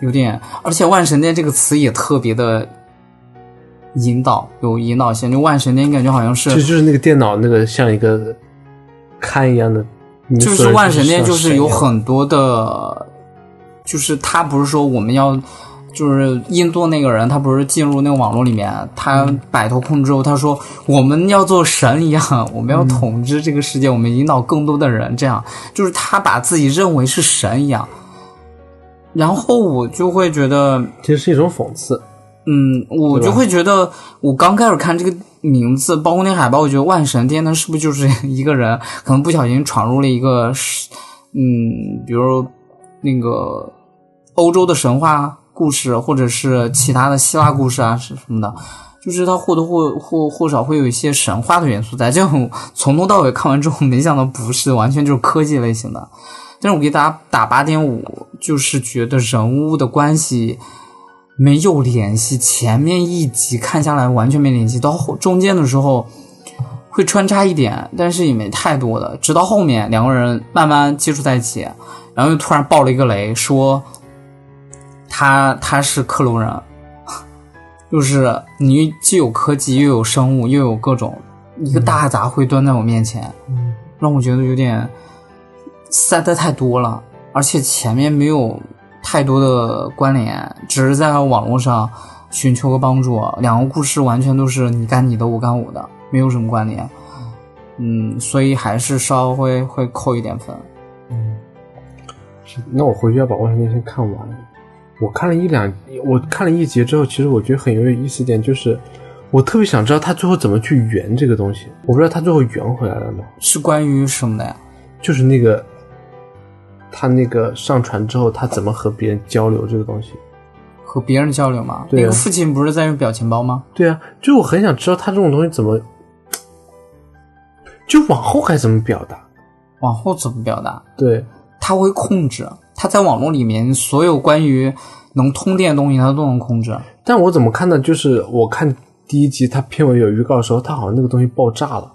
有点，而且万神殿这个词也特别的引导，有引导性。就万神殿感觉好像是
就就是那个电脑那个像一个看一样的，
就是万神殿，就是有很多的，就是他不是说我们要，就是印度那个人，他不是进入那个网络里面，他摆脱控制之后，他说我们要做神一样，*laughs* 我们要统治这个世界，我们引导更多的人，这样就是他把自己认为是神一样。然后我就会觉得，
其实是一种讽刺。
嗯，我就会觉得，我刚开始看这个名字，包括那海报，我觉得万神殿，那是不是就是一个人可能不小心闯入了一个是，嗯，比如那个欧洲的神话故事，或者是其他的希腊故事啊，是什么的，就是它或多或或或少会有一些神话的元素在。这种从头到尾看完之后，没想到不是，完全就是科技类型的。但是我给大家打八点五，就是觉得人物的关系没有联系，前面一集看下来完全没联系，到后中间的时候会穿插一点，但是也没太多的，直到后面两个人慢慢接触在一起，然后又突然爆了一个雷，说他他是克隆人，就是你既有科技又有生物又有各种一个大杂烩端在我面前，
嗯，
让我觉得有点塞得太多了，而且前面没有太多的关联，只是在网络上寻求个帮助。两个故事完全都是你干你的，我干我的，没有什么关联。嗯，所以还是稍微会扣一点分。
是那我回去要把《万圣节》先看完。我看了一两，我看了一集之后，其实我觉得很有意思一点，就是我特别想知道他最后怎么去圆这个东西。我不知道他最后圆回来了吗？
是关于什么的呀？
就是那个他那个上传之后，他怎么和别人交流这个东西？
和别人交流吗？
对啊
那个父亲不是在用表情包吗？
对啊，就我很想知道他这种东西怎么，*tsk* 就往后该怎么表达。
往后怎么表达？
对，
他会控制，他在网络里面所有关于能通电的东西，他都能控制。
但我怎么看呢？就是我看第一集，他片尾有预告的时候，他好像那个东西爆炸了。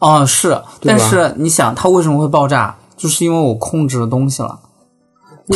哦，是，但是你想，它为什么会爆炸？就是因为我控制了东西了。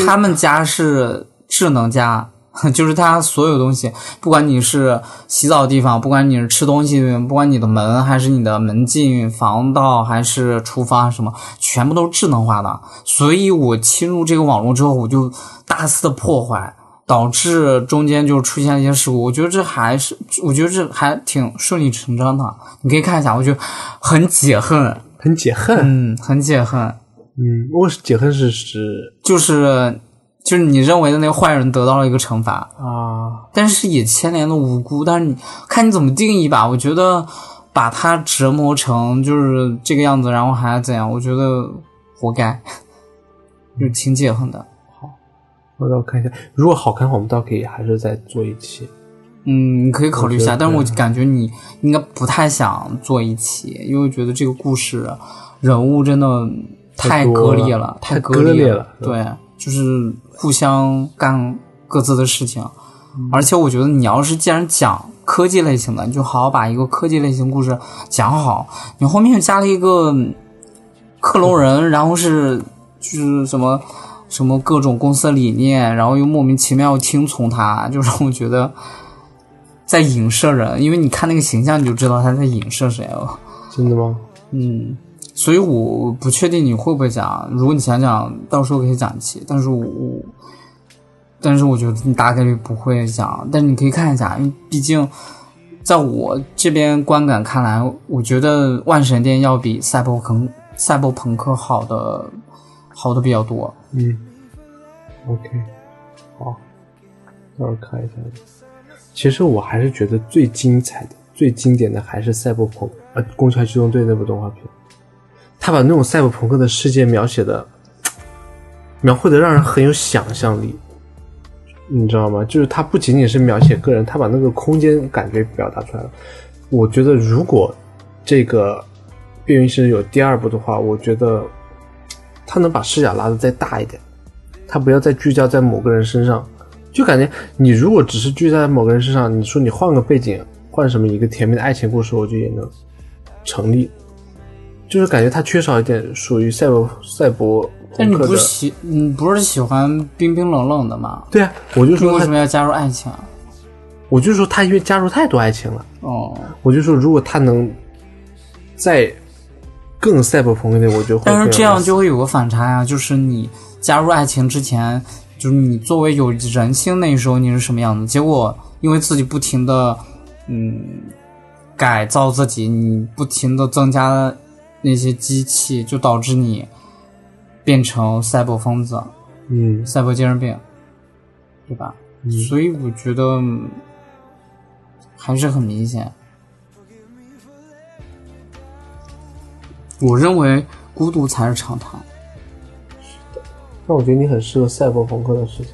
他们家是智能家，*laughs* 就是他所有东西，不管你是洗澡的地方，不管你是吃东西，不管你的门还是你的门禁、防盗还是厨房什么，全部都是智能化的。所以我侵入这个网络之后，我就大肆的破坏。导致中间就出现了一些事故，我觉得这还是，我觉得这还挺顺理成章的。你可以看一下，我觉得很解恨，
很解恨，
嗯，很解恨，
嗯，我是解恨是指
就是就是你认为的那个坏人得到了一个惩罚，
啊，
但是也牵连了无辜。但是你看你怎么定义吧，我觉得把他折磨成就是这个样子，然后还怎样，我觉得活该，就挺解恨的。
好我让我看一下，如果好看的话，我们倒可以还是再做一期。
嗯，你可以考虑一下，但是我感觉你应该不太想做一期，因为我觉得这个故事人物真的太割裂了，
太
割
裂了。
对，就是互相干各自的事情。
嗯
而且我觉得你要是既然讲科技类型的，你就好好把一个科技类型故事讲好。你后面又加了一个嗯克隆人，然后是就是什么什么各种公司理念，然后又莫名其妙听从他，就让我觉得在影射人。因为你看那个形象，你就知道他在影射谁了。
真的吗？
嗯，所以我不确定你会不会讲。如果你想讲，到时候可以讲一期。但是我，但是我觉得你大概率不会讲。但是你可以看一下，因为毕竟在我这边观感看来，我觉得万神殿要比赛博朋赛博朋克好的好的比较多。
嗯，OK，好，到时候看一下。其实我还是觉得最精彩的、最经典的还是赛博朋呃《攻壳机动队》那部动画片，他把那种赛博朋克的世界描写的，*tsk* 描绘的让人很有想象力，你知道吗？就是他不仅仅是描写个人，他把那个空间感觉表达出来了。我觉得如果这个《变形师》有第二部的话，我觉得 *tsk* 他能把视角拉的再大一点，他不要再聚焦在某个人身上，就感觉你如果只是聚焦在某个人身上，你说你换个背景，换什么一个甜蜜的爱情故事，我觉得也能成立。就是感觉他缺少一点属于赛博赛博
但你。不喜，你不是喜欢冰冰冷冷的吗？
对啊，我就说为
什么要加入爱情啊？
我就说他因为加入太多爱情了，
哦，
我就说如果他能再更赛博朋克一点，我就会
但是这样就会有个反差呀，就是你加入爱情之前，就是你作为有人性那时候你是什么样子，结果因为自己不停的嗯改造自己，你不停的增加那些机器，就导致你变成赛博疯子、
嗯
赛博精神病，对吧？所以我觉得嗯还是很明显。我认为孤独才是常态。
那我觉得你很适合赛博朋克的事情。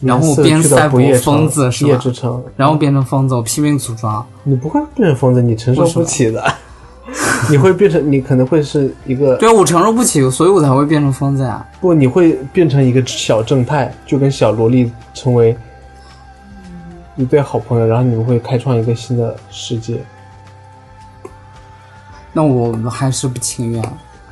然后变赛博疯子是吧
夜之城，
然后变成疯子，我拼命组装。
你不会变成疯子，你承受不起的。*laughs* *laughs* 你会变成，你可能会是一个
对啊，我承受不起，所以我才会变成疯子呀。
不，你会变成一个小正太，就跟小萝莉成为一对好朋友，然后你们会开创一个新的世界。
那我还是不情愿，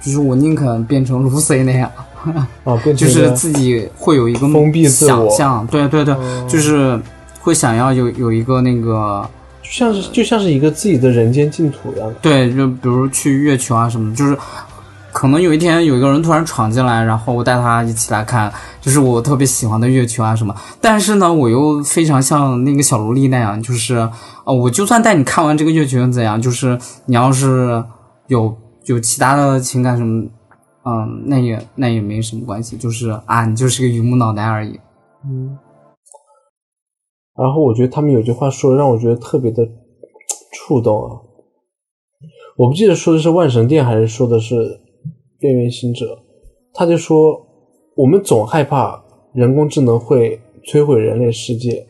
就是我宁肯变成 Lucy 那样，*laughs*
哦，变
就是自己会有一个
封闭自我
想象。对对对，
哦
就是会想要有有一个那个
就像是就像是一个自己的人间净土一样。
对，就比如去月球啊什么，就是可能有一天有一个人突然闯进来，然后我带他一起来看，就是我特别喜欢的月球啊什么。但是呢，我又非常像那个小萝莉那样，就是呃，我就算带你看完这个月球又怎样？就是你要是有有其他的情感什么，嗯，那也那也没什么关系，就是啊，你就是个榆木脑袋而已。
然后我觉得他们有句话说，让我觉得特别的触动啊。我不记得说的是万神殿还是说的是边缘行者，他就说我们总害怕人工智能会摧毁人类世界，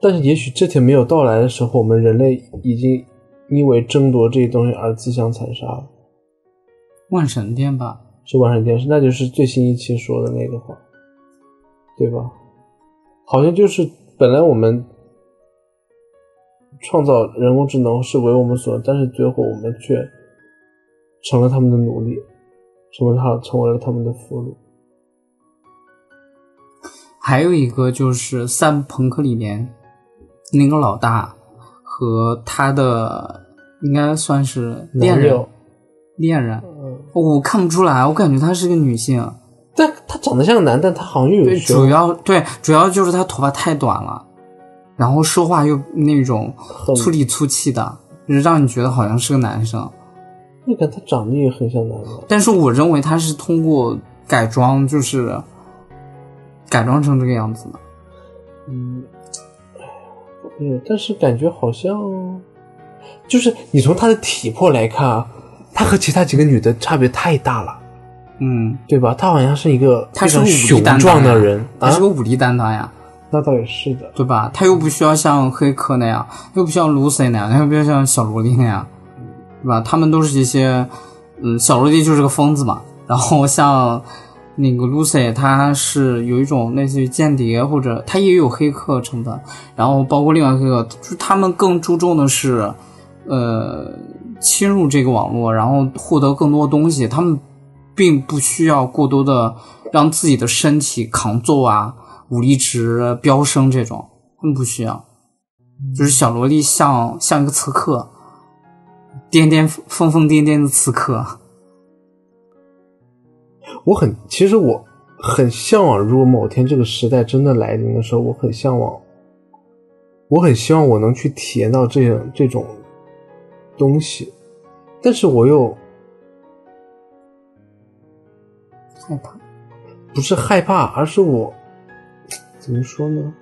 但是也许这天没有到来的时候，我们人类已经因为争夺这些东西而自相残杀了。
万神殿吧，
是万神殿，是那就是最新一期说的那个话，对吧？好像就是本来我们创造人工智能是为我们所用，但是最后我们却成了他们的奴隶，成为他成为了他们的俘虏。
还有一个就是赛博朋克里面那个老大和他的应该算是恋人，恋人，
嗯，
我看不出来，我感觉她是个女性。
但他长得像个男，但他好像又有
对，
胸
主要对主要就是他头发太短了，然后说话又那种粗里粗气的，就是让你觉得好像是个男生。
那个他长得也很像男的，
但是我认为他是通过改装，就是改装成这个样子的。
嗯，嗯，但是感觉好像，就是你从他的体魄来看啊，他和其他几个女的差别太大了。
嗯，
对吧？他好像是一个
他是个
雄
武力担当
的人啊
他是，个武力担当呀。
那倒也是的。
对吧？他又不需要像黑客那样，又不像 Lucy 那样，又不要像小萝莉那样，对吧？他们都是一些，嗯，小萝莉就是个疯子嘛，然后像那个 Lucy，她是有一种类似于间谍，或者她也有黑客成分，然后包括另外一个，就是他们更注重的是，呃，侵入这个网络，然后获得更多东西。他们并不需要过多的让自己的身体抗揍啊，武力值飙升这种，更不需要。就是小萝莉像像一个刺客，颠颠疯疯癫癫的刺客。
我很，其实我很向往，如果某天这个时代真的来临的时候，我很向往，我很希望我能去体验到这样这种东西，但是我又
害怕，
不是害怕，而是我 *tsk* 怎么说呢？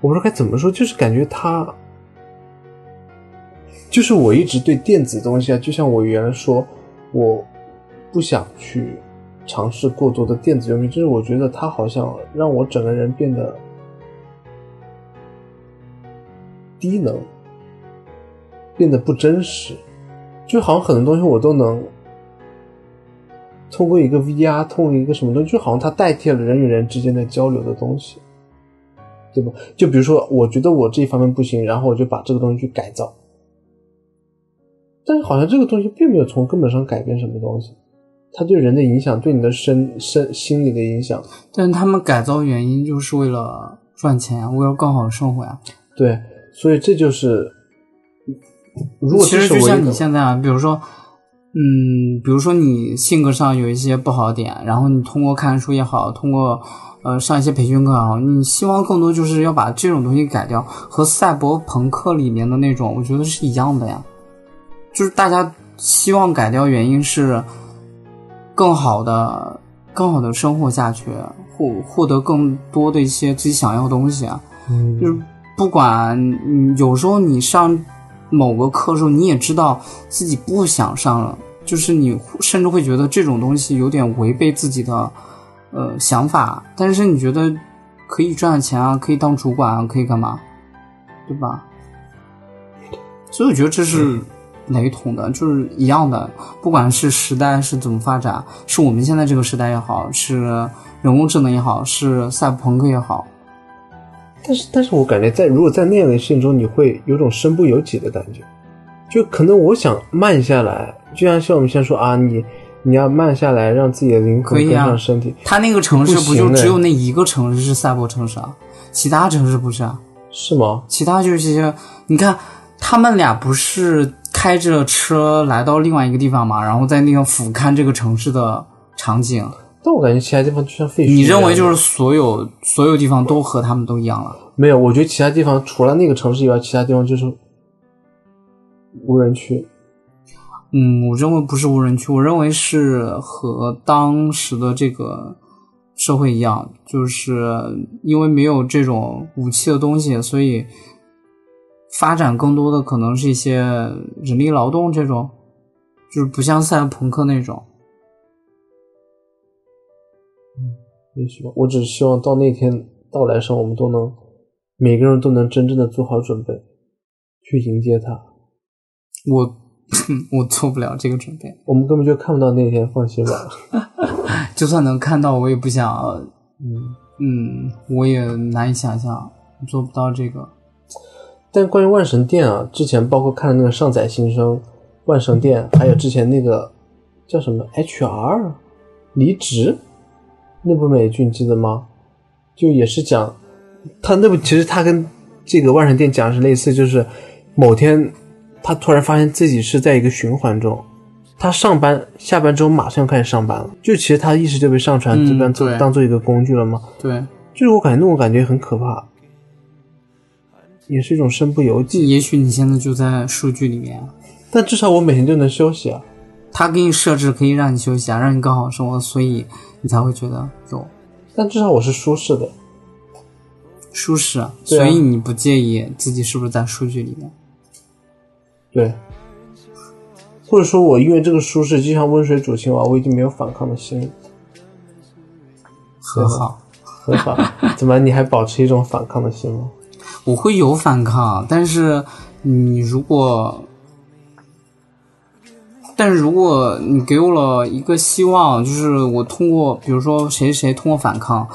我不知道该怎么说，就是感觉他，就是我一直对电子东西啊，就像我原来说，我不想去尝试过多的电子用品，就是我觉得它好像让我整个人变得低能，变得不真实，就好像很多东西我都能通过一个 VR，通过一个什么东西，就好像它代替了人与人之间的交流的东西。对吧？就比如说，我觉得我这一方面不行，然后我就把这个东西去改造，但是好像这个东西并没有从根本上改变什么东西，它对人的影响，对你的身身心理的影响，
但是他们改造原因就是为了赚钱啊，为了更好的生活呀、
对，所以这就是，如果
其实就像你现在啊，比如说，嗯，比如说你性格上有一些不好的点，然后你通过看书也好，通过呃上一些培训课也好，你希望更多就是要把这种东西改掉，和赛博朋克里面的那种，我觉得是一样的呀。就是大家希望改掉，原因是更好的、更好的生活下去，获获得更多的一些自己想要的东西啊。
嗯
就是不管嗯有时候你上某个课时候，你也知道自己不想上了，就是你甚至会觉得这种东西有点违背自己的呃想法，但是你觉得可以赚钱啊，可以当主管啊，可以干嘛，对吧？所以我觉得这是雷同的，就是一样的，不管是时代是怎么发展，是我们现在这个时代也好，是人工智能也好，是赛博朋克也好，
但是，但是我感觉在如果在那样的事情中，你会有种身不由己的感觉，就可能我想慢下来，就像像我们现在说啊，你你要慢下来，让自己的灵魂跟上身体，
他那个城市不就只有那一个城市是赛博城市啊？其他城市不是啊？
是吗？
其他就是这些，你看他们俩不是开着车来到另外一个地方嘛，然后在那个俯瞰这个城市的场景。
但我感觉其他地方就像废墟。
你认为就是所有所有地方都和他们都一样了？
没有？我觉得其他地方除了那个城市以外，其他地方就是无人区。
嗯，我认为不是无人区，我认为是和当时的这个社会一样，就是因为没有这种武器的东西，所以发展更多的可能是一些人力劳动这种，就是不像赛博朋克那种。
也许吧，我只希望到那天到来上，我们都能每个人都能真正的做好准备，去迎接它。
我我做不了这个准备，
我们根本就看不到那天，放心吧。*laughs*
就算能看到，我也不想，
嗯，
嗯，我也难以想象，做不到这个。
但关于万神殿啊，之前包括看的那个上载新生、万神殿，还有之前那个叫什么 HR 离职那部美剧，你记得吗？就也是讲他那部，其实他跟这个万神殿讲的是类似，就是某天他突然发现自己是在一个循环中，他上班下班之后马上要开始上班了，就其实他的意识就被上传
嗯
这边做
对
当做一个工具了吗？
对，
就是我感觉那种感觉很可怕，也是一种身不由己。
也许你现在就在数据里面啊。
但至少我每天就能休息啊。
他给你设置可以让你休息啊，让你更好生活，所以你才会觉得有
但至少我是舒适的。
舒适，
啊
所以你不介意自己是不是在数据里面。
对，或者说我因为这个舒适，就像温水煮青蛙，我已经没有反抗的心理，
很好，
很好。*laughs* 怎么你还保持一种反抗的心吗？
我会有反抗，但是你如果但是如果你给我了一个希望，就是我通过，比如说谁谁通过反抗，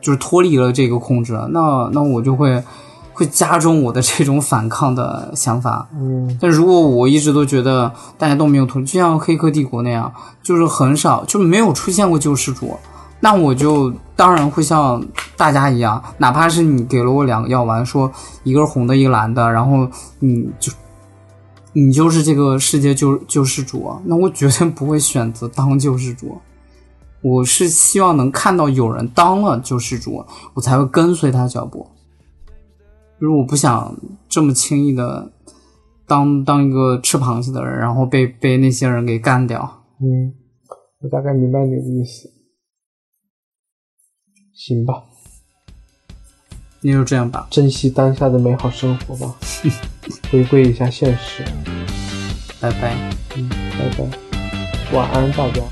就是脱离了这个控制，那那我就会会加重我的这种反抗的想法。
嗯
但如果我一直都觉得大家都没有脱离，就像《黑客帝国》那样，就是很少就没有出现过救世主，那我就当然会像大家一样，哪怕是你给了我两个药丸，说一个是红的，一个蓝的，然后你就你就是这个世界救救世主啊，那我绝对不会选择当救世主。我是希望能看到有人当了救世主，我才会跟随他脚步。就是我不想这么轻易的当当一个吃螃蟹的人，然后被被那些人给干掉。
嗯，我大概明白你的意思。行吧，
那就这样吧，
珍惜当下的美好生活吧，*laughs* 回归一下现实。
拜拜。
嗯，拜拜，晚安大家。